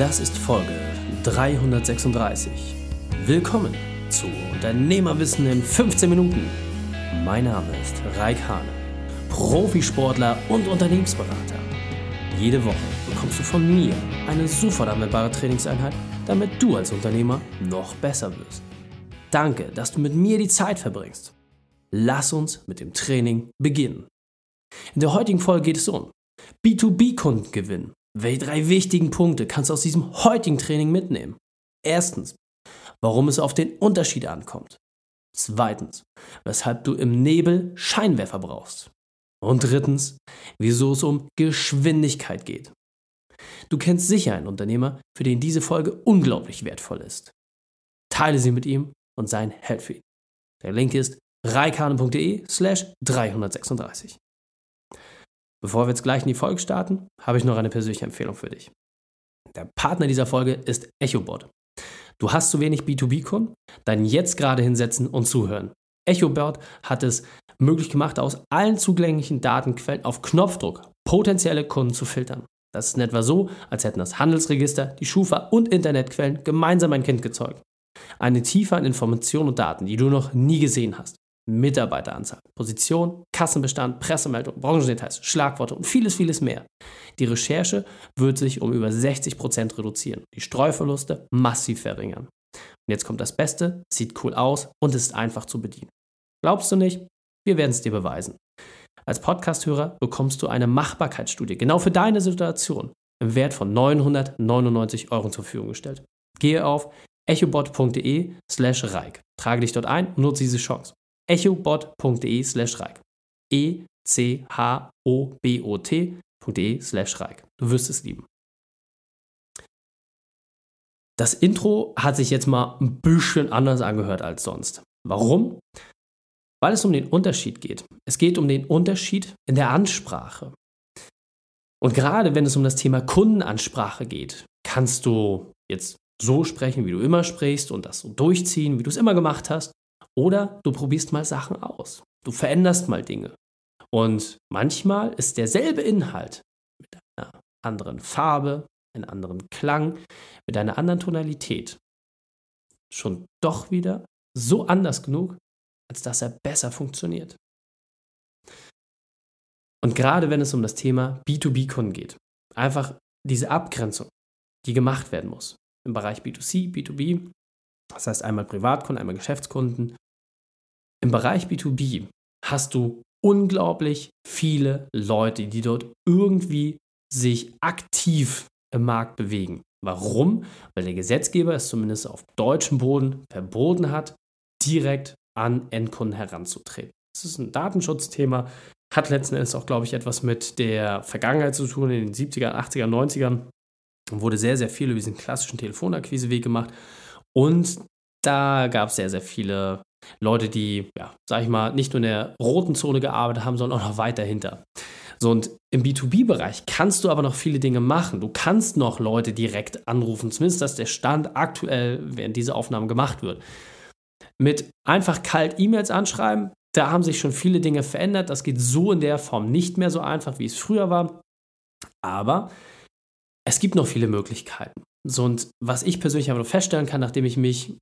Das ist Folge 336. Willkommen zu Unternehmerwissen in 15 Minuten. Mein Name ist Raik Hane, Profisportler und Unternehmensberater. Jede Woche bekommst du von mir eine sofort anwendbare Trainingseinheit, damit du als Unternehmer noch besser wirst. Danke, dass du mit mir die Zeit verbringst. Lass uns mit dem Training beginnen. In der heutigen Folge geht es um B2B-Kunden gewinnen. Welche drei wichtigen Punkte kannst du aus diesem heutigen Training mitnehmen? Erstens, warum es auf den Unterschied ankommt. Zweitens, weshalb du im Nebel Scheinwerfer brauchst. Und drittens, wieso es um Geschwindigkeit geht. Du kennst sicher einen Unternehmer, für den diese Folge unglaublich wertvoll ist. Teile sie mit ihm und sein Held für ihn. Der Link ist reikane.de slash 336. Bevor wir jetzt gleich in die Folge starten, habe ich noch eine persönliche Empfehlung für dich. Der Partner dieser Folge ist EchoBot. Du hast zu wenig B2B-Kunden? Dann jetzt gerade hinsetzen und zuhören. EchoBot hat es möglich gemacht, aus allen zugänglichen Datenquellen auf Knopfdruck potenzielle Kunden zu filtern. Das ist in etwa so, als hätten das Handelsregister, die Schufa und Internetquellen gemeinsam ein Kind gezeugt. Eine Tiefe an Informationen und Daten, die du noch nie gesehen hast. Mitarbeiteranzahl, Position, Kassenbestand, Pressemeldung, Branchendetails, Schlagworte und vieles, vieles mehr. Die Recherche wird sich um über 60 Prozent reduzieren, die Streuverluste massiv verringern. Und jetzt kommt das Beste, sieht cool aus und ist einfach zu bedienen. Glaubst du nicht? Wir werden es dir beweisen. Als Podcasthörer bekommst du eine Machbarkeitsstudie genau für deine Situation im Wert von 999 Euro zur Verfügung gestellt. Gehe auf echobot.de slash reik. Trage dich dort ein und nutze diese Chance echobot.de slash reik. E-C-H-O-B-O-T.de slash reik. Du wirst es lieben. Das Intro hat sich jetzt mal ein bisschen anders angehört als sonst. Warum? Weil es um den Unterschied geht. Es geht um den Unterschied in der Ansprache. Und gerade wenn es um das Thema Kundenansprache geht, kannst du jetzt so sprechen, wie du immer sprichst und das so durchziehen, wie du es immer gemacht hast. Oder du probierst mal Sachen aus. Du veränderst mal Dinge. Und manchmal ist derselbe Inhalt mit einer anderen Farbe, einem anderen Klang, mit einer anderen Tonalität schon doch wieder so anders genug, als dass er besser funktioniert. Und gerade wenn es um das Thema B2B-Kunden geht, einfach diese Abgrenzung, die gemacht werden muss im Bereich B2C, B2B, das heißt einmal Privatkunden, einmal Geschäftskunden. Im Bereich B2B hast du unglaublich viele Leute, die dort irgendwie sich aktiv im Markt bewegen. Warum? Weil der Gesetzgeber es zumindest auf deutschem Boden verboten hat, direkt an Endkunden heranzutreten. Das ist ein Datenschutzthema, hat letzten Endes auch, glaube ich, etwas mit der Vergangenheit zu tun, in den 70er, 80er, 90ern wurde sehr, sehr viel über diesen klassischen Telefonakquiseweg gemacht. Und da gab es sehr, sehr viele Leute, die, ja, sag ich mal, nicht nur in der roten Zone gearbeitet haben, sondern auch noch weiter hinter. So, und im B2B-Bereich kannst du aber noch viele Dinge machen. Du kannst noch Leute direkt anrufen, zumindest dass der Stand aktuell, während diese Aufnahme gemacht wird. Mit einfach kalt E-Mails anschreiben, da haben sich schon viele Dinge verändert. Das geht so in der Form nicht mehr so einfach, wie es früher war. Aber es gibt noch viele Möglichkeiten. So, und was ich persönlich aber feststellen kann, nachdem ich mich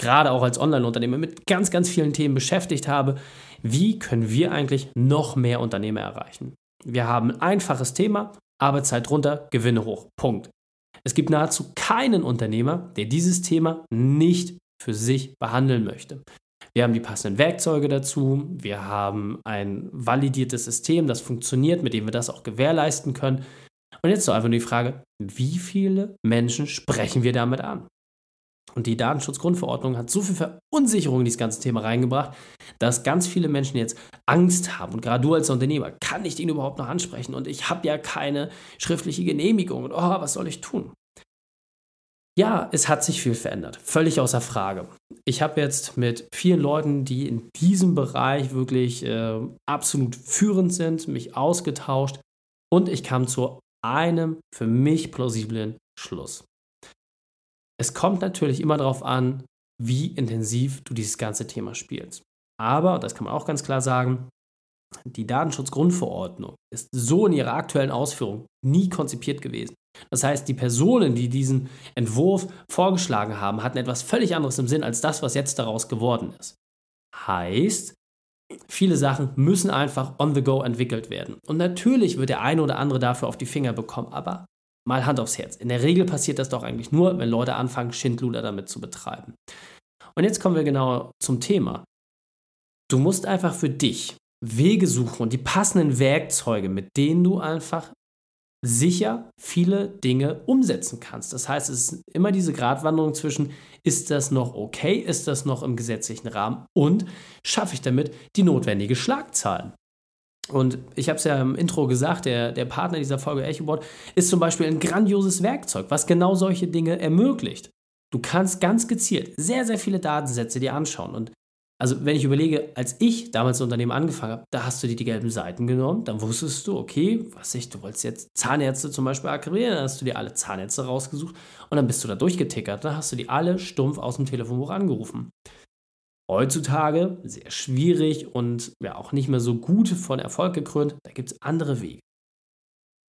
gerade auch als Online-Unternehmer mit ganz, ganz vielen Themen beschäftigt habe, wie können wir eigentlich noch mehr Unternehmer erreichen? Wir haben ein einfaches Thema, Arbeitszeit runter, Gewinne hoch. Punkt. Es gibt nahezu keinen Unternehmer, der dieses Thema nicht für sich behandeln möchte. Wir haben die passenden Werkzeuge dazu. Wir haben ein validiertes System, das funktioniert, mit dem wir das auch gewährleisten können. Und jetzt so einfach nur die Frage, wie viele Menschen sprechen wir damit an? Und die Datenschutzgrundverordnung hat so viel Verunsicherung in dieses ganze Thema reingebracht, dass ganz viele Menschen jetzt Angst haben. Und gerade du als Unternehmer, kann ich den überhaupt noch ansprechen? Und ich habe ja keine schriftliche Genehmigung. Und oh, was soll ich tun? Ja, es hat sich viel verändert. Völlig außer Frage. Ich habe jetzt mit vielen Leuten, die in diesem Bereich wirklich äh, absolut führend sind, mich ausgetauscht. Und ich kam zu einem für mich plausiblen Schluss. Es kommt natürlich immer darauf an, wie intensiv du dieses ganze Thema spielst. Aber, das kann man auch ganz klar sagen, die Datenschutzgrundverordnung ist so in ihrer aktuellen Ausführung nie konzipiert gewesen, Das heißt, die Personen, die diesen Entwurf vorgeschlagen haben, hatten etwas völlig anderes im Sinn als das, was jetzt daraus geworden ist. Heißt, viele Sachen müssen einfach on the go entwickelt werden. Und natürlich wird der eine oder andere dafür auf die Finger bekommen, aber mal Hand aufs Herz. In der Regel passiert das doch eigentlich nur, wenn Leute anfangen, Schindluder damit zu betreiben. Und jetzt kommen wir genau zum Thema. Du musst einfach für dich Wege suchen und die passenden Werkzeuge, mit denen du einfach sicher viele Dinge umsetzen kannst. Das heißt, es ist immer diese Gratwanderung zwischen, ist das noch okay, ist das noch im gesetzlichen Rahmen und schaffe ich damit die notwendige Schlagzahlen. Und ich habe es ja im Intro gesagt, der, der Partner dieser Folge EchoBot ist zum Beispiel ein grandioses Werkzeug, was genau solche Dinge ermöglicht. Du kannst ganz gezielt sehr, sehr viele Datensätze dir anschauen und also wenn ich überlege, als ich damals das Unternehmen angefangen habe, da hast du dir die gelben Seiten genommen, dann wusstest du, okay, was ich, du wolltest jetzt Zahnärzte zum Beispiel akquirieren, dann hast du dir alle Zahnärzte rausgesucht und dann bist du da durchgetickert, dann hast du die alle stumpf aus dem Telefonbuch angerufen. Heutzutage sehr schwierig und ja auch nicht mehr so gut von Erfolg gekrönt, da gibt es andere Wege.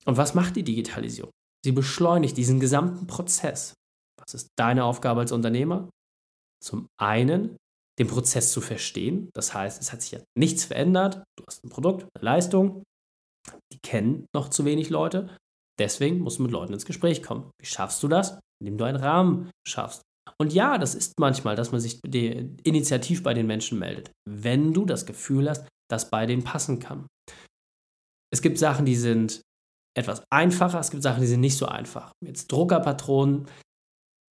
Und was macht die Digitalisierung? Sie beschleunigt diesen gesamten Prozess. Was ist deine Aufgabe als Unternehmer? Zum einen den Prozess zu verstehen. Das heißt, es hat sich ja nichts verändert. Du hast ein Produkt, eine Leistung. Die kennen noch zu wenig Leute. Deswegen musst du mit Leuten ins Gespräch kommen. Wie schaffst du das? Indem du einen Rahmen schaffst. Und ja, das ist manchmal, dass man sich initiativ bei den Menschen meldet, wenn du das Gefühl hast, dass bei denen passen kann. Es gibt Sachen, die sind etwas einfacher, es gibt Sachen, die sind nicht so einfach. Jetzt Druckerpatronen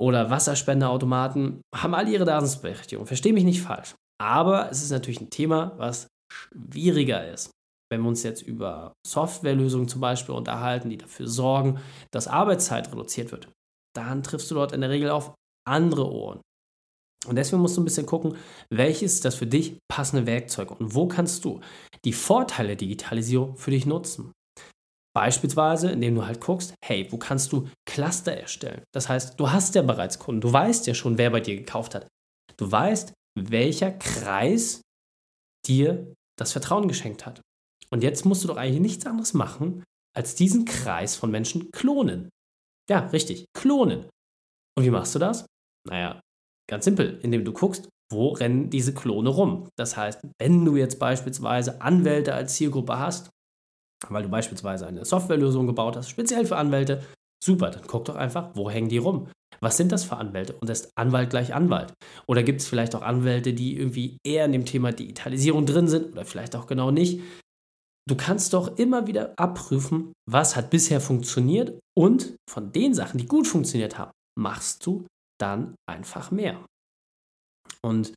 oder Wasserspenderautomaten haben alle ihre Daseinsberechtigung. Verstehe mich nicht falsch. Aber es ist natürlich ein Thema, was schwieriger ist. Wenn wir uns jetzt über Softwarelösungen zum Beispiel unterhalten, die dafür sorgen, dass Arbeitszeit reduziert wird, dann triffst du dort in der Regel auf andere Ohren. Und deswegen musst du ein bisschen gucken, welches das für dich passende Werkzeug und wo kannst du die Vorteile der Digitalisierung für dich nutzen. Beispielsweise, indem du halt guckst, hey, wo kannst du Cluster erstellen? Das heißt, du hast ja bereits Kunden, du weißt ja schon, wer bei dir gekauft hat. Du weißt, welcher Kreis dir das Vertrauen geschenkt hat. Und jetzt musst du doch eigentlich nichts anderes machen, als diesen Kreis von Menschen klonen. Ja, richtig, klonen. Und wie machst du das? Naja, ganz simpel, indem du guckst, wo rennen diese Klone rum. Das heißt, wenn du jetzt beispielsweise Anwälte als Zielgruppe hast, weil du beispielsweise eine Softwarelösung gebaut hast, speziell für Anwälte, super, dann guck doch einfach, wo hängen die rum? Was sind das für Anwälte? Und ist Anwalt gleich Anwalt? Oder gibt es vielleicht auch Anwälte, die irgendwie eher in dem Thema Digitalisierung drin sind oder vielleicht auch genau nicht? Du kannst doch immer wieder abprüfen, was hat bisher funktioniert und von den Sachen, die gut funktioniert haben, machst du dann einfach mehr. Und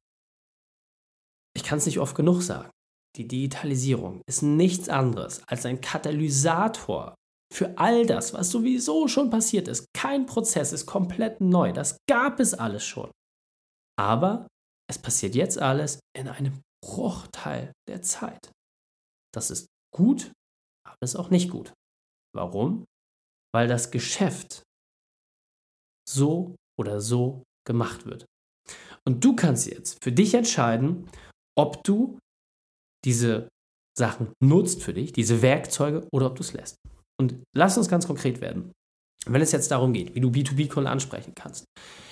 ich kann es nicht oft genug sagen. Die Digitalisierung ist nichts anderes als ein Katalysator für all das, was sowieso schon passiert ist. Kein Prozess ist komplett neu. Das gab es alles schon. Aber es passiert jetzt alles in einem Bruchteil der Zeit. Das ist gut, aber es ist auch nicht gut. Warum? Weil das Geschäft so oder so gemacht wird. Und du kannst jetzt für dich entscheiden, ob du diese Sachen nutzt für dich, diese Werkzeuge, oder ob du es lässt. Und lass uns ganz konkret werden. Wenn es jetzt darum geht, wie du B2B-Kunden ansprechen kannst,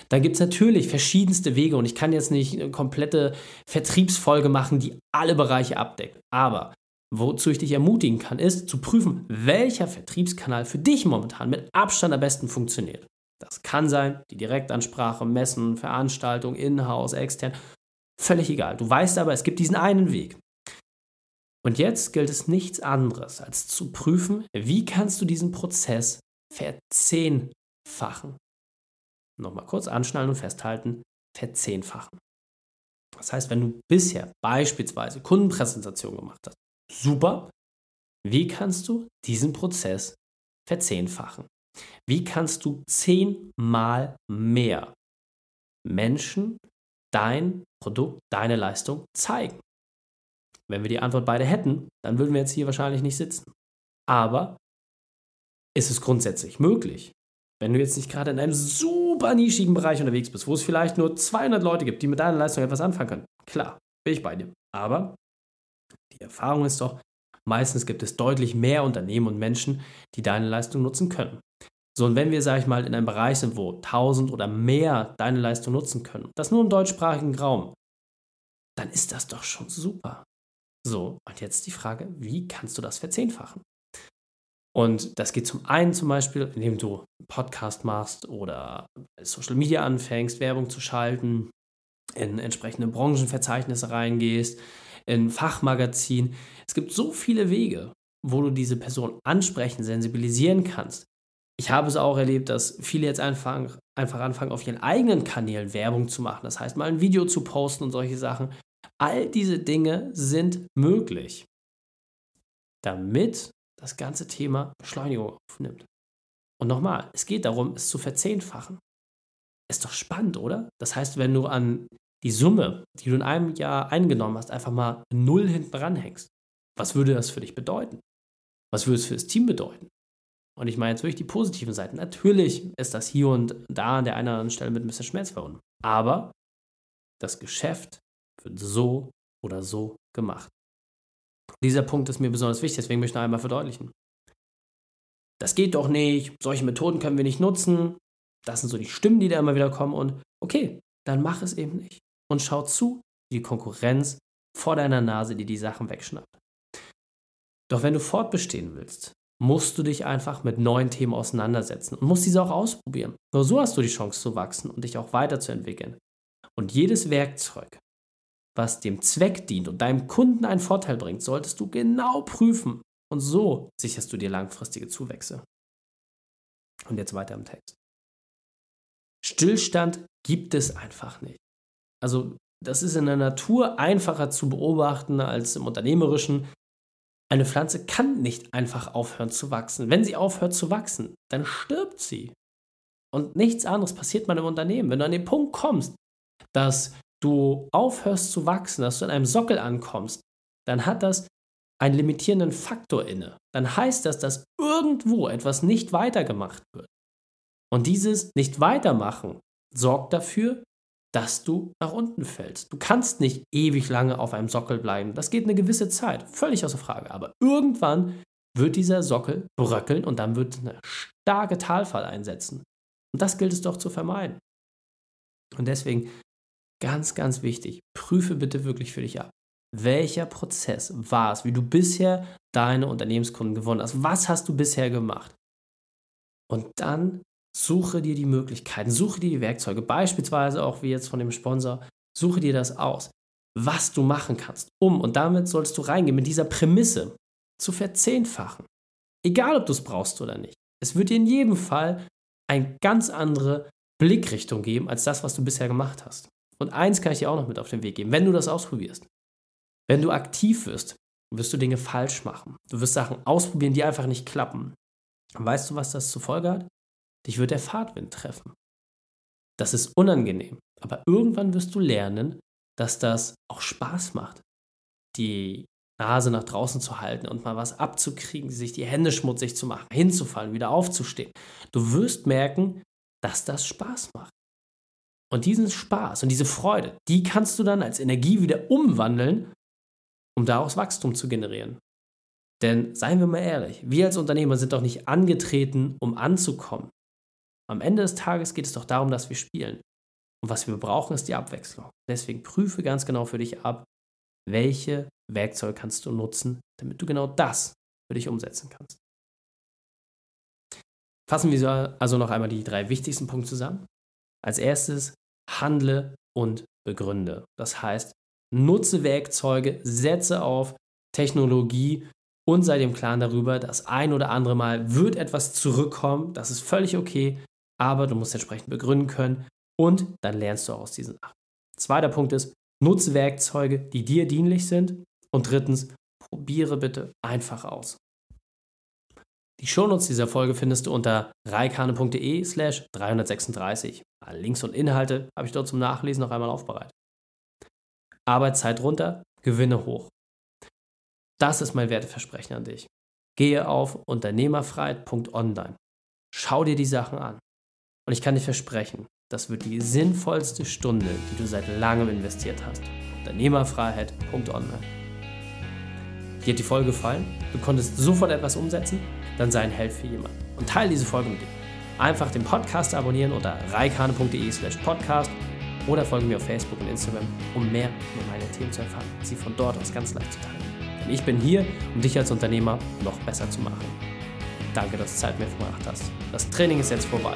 dann gibt es natürlich verschiedenste Wege und ich kann jetzt nicht eine komplette Vertriebsfolge machen, die alle Bereiche abdeckt. Aber wozu ich dich ermutigen kann, ist zu prüfen, welcher Vertriebskanal für dich momentan mit Abstand am besten funktioniert. Das kann sein, die Direktansprache, Messen, Veranstaltungen, in-house, extern, völlig egal. Du weißt aber, es gibt diesen einen Weg. Und jetzt gilt es nichts anderes, als zu prüfen, wie kannst du diesen Prozess verzehnfachen. Nochmal kurz anschnallen und festhalten, verzehnfachen. Das heißt, wenn du bisher beispielsweise Kundenpräsentation gemacht hast, super, wie kannst du diesen Prozess verzehnfachen? Wie kannst du zehnmal mehr Menschen dein Produkt, deine Leistung zeigen? Wenn wir die Antwort beide hätten, dann würden wir jetzt hier wahrscheinlich nicht sitzen. Aber ist es grundsätzlich möglich? Wenn du jetzt nicht gerade in einem super nischigen Bereich unterwegs bist, wo es vielleicht nur 200 Leute gibt, die mit deiner Leistung etwas anfangen können, klar, bin ich bei dir. Aber die Erfahrung ist doch, meistens gibt es deutlich mehr Unternehmen und Menschen, die deine Leistung nutzen können. So, und wenn wir, sage ich mal, in einem Bereich sind, wo 1000 oder mehr deine Leistung nutzen können, das nur im deutschsprachigen Raum, dann ist das doch schon super. So, und jetzt die Frage, wie kannst du das verzehnfachen? Und das geht zum einen zum Beispiel, indem du einen Podcast machst oder Social Media anfängst, Werbung zu schalten, in entsprechende Branchenverzeichnisse reingehst, in Fachmagazin. Es gibt so viele Wege, wo du diese Person ansprechen, sensibilisieren kannst. Ich habe es auch erlebt, dass viele jetzt einfach, einfach anfangen, auf ihren eigenen Kanälen Werbung zu machen. Das heißt, mal ein Video zu posten und solche Sachen. All diese Dinge sind möglich, damit das ganze Thema Beschleunigung aufnimmt. Und nochmal, es geht darum, es zu verzehnfachen. Ist doch spannend, oder? Das heißt, wenn du an die Summe, die du in einem Jahr eingenommen hast, einfach mal null hinten ranhängst, was würde das für dich bedeuten? Was würde es für das Team bedeuten? Und ich meine jetzt wirklich die positiven Seiten. Natürlich ist das hier und da an der einen oder anderen Stelle mit ein bisschen Schmerz verbunden. Aber das Geschäft wird so oder so gemacht. Dieser Punkt ist mir besonders wichtig, deswegen möchte ich noch einmal verdeutlichen. Das geht doch nicht, solche Methoden können wir nicht nutzen. Das sind so die Stimmen, die da immer wieder kommen. Und okay, dann mach es eben nicht. Und schau zu, wie die Konkurrenz vor deiner Nase dir die Sachen wegschnappt. Doch wenn du fortbestehen willst, musst du dich einfach mit neuen Themen auseinandersetzen und musst diese auch ausprobieren. Nur so hast du die Chance zu wachsen und dich auch weiterzuentwickeln. Und jedes Werkzeug, was dem Zweck dient und deinem Kunden einen Vorteil bringt, solltest du genau prüfen. Und so sicherst du dir langfristige Zuwächse. Und jetzt weiter im Text. Stillstand gibt es einfach nicht. Also das ist in der Natur einfacher zu beobachten als im unternehmerischen. Eine Pflanze kann nicht einfach aufhören zu wachsen. Wenn sie aufhört zu wachsen, dann stirbt sie. Und nichts anderes passiert mal im Unternehmen. Wenn du an den Punkt kommst, dass du aufhörst zu wachsen, dass du in einem Sockel ankommst, dann hat das einen limitierenden Faktor inne. Dann heißt das, dass irgendwo etwas nicht weitergemacht wird. Und dieses Nicht-Weitermachen sorgt dafür, dass du nach unten fällst. Du kannst nicht ewig lange auf einem Sockel bleiben. Das geht eine gewisse Zeit, völlig außer Frage. Aber irgendwann wird dieser Sockel bröckeln und dann wird eine starke Talfall einsetzen. Und das gilt es doch zu vermeiden. Und deswegen Ganz, ganz wichtig, prüfe bitte wirklich für dich ab. Welcher Prozess war es, wie du bisher deine Unternehmenskunden gewonnen hast? Was hast du bisher gemacht? Und dann suche dir die Möglichkeiten, suche dir die Werkzeuge, beispielsweise auch wie jetzt von dem Sponsor, suche dir das aus, was du machen kannst, um, und damit sollst du reingehen, mit dieser Prämisse zu verzehnfachen. Egal, ob du es brauchst oder nicht. Es wird dir in jedem Fall eine ganz andere Blickrichtung geben, als das, was du bisher gemacht hast. Und eins kann ich dir auch noch mit auf den Weg geben, wenn du das ausprobierst. Wenn du aktiv wirst, wirst du Dinge falsch machen. Du wirst Sachen ausprobieren, die einfach nicht klappen. Weißt du, was das zur Folge hat? Dich wird der Fahrtwind treffen. Das ist unangenehm. Aber irgendwann wirst du lernen, dass das auch Spaß macht. Die Nase nach draußen zu halten und mal was abzukriegen, sich die Hände schmutzig zu machen, hinzufallen, wieder aufzustehen. Du wirst merken, dass das Spaß macht. Und diesen Spaß und diese Freude, die kannst du dann als Energie wieder umwandeln, um daraus Wachstum zu generieren. Denn seien wir mal ehrlich, wir als Unternehmer sind doch nicht angetreten, um anzukommen. Am Ende des Tages geht es doch darum, dass wir spielen. Und was wir brauchen, ist die Abwechslung. Deswegen prüfe ganz genau für dich ab, welche Werkzeuge kannst du nutzen, damit du genau das für dich umsetzen kannst. Fassen wir also noch einmal die drei wichtigsten Punkte zusammen. Als erstes, handle und begründe. Das heißt, nutze Werkzeuge, setze auf Technologie und sei dem Klaren darüber, dass ein oder andere Mal wird etwas zurückkommen. Das ist völlig okay, aber du musst entsprechend begründen können und dann lernst du auch aus diesen Sachen. Zweiter Punkt ist, nutze Werkzeuge, die dir dienlich sind. Und drittens, probiere bitte einfach aus. Die Shownotes dieser Folge findest du unter reikane.de slash 336. Links und Inhalte habe ich dort zum Nachlesen noch einmal aufbereitet. Arbeitszeit runter, Gewinne hoch. Das ist mein Werteversprechen an dich. Gehe auf unternehmerfreiheit.online. Schau dir die Sachen an. Und ich kann dir versprechen, das wird die sinnvollste Stunde, die du seit langem investiert hast. Unternehmerfreiheit.online. Dir hat die Folge gefallen? Du konntest sofort etwas umsetzen? Dann sei ein Held für jemanden. Und teile diese Folge mit ihm. Einfach den Podcast abonnieren unter reikane.de slash podcast oder folgen mir auf Facebook und Instagram, um mehr über meine Themen zu erfahren und sie von dort aus ganz leicht zu teilen. Denn ich bin hier, um dich als Unternehmer noch besser zu machen. Danke, dass du Zeit mir verbracht hast. Das Training ist jetzt vorbei.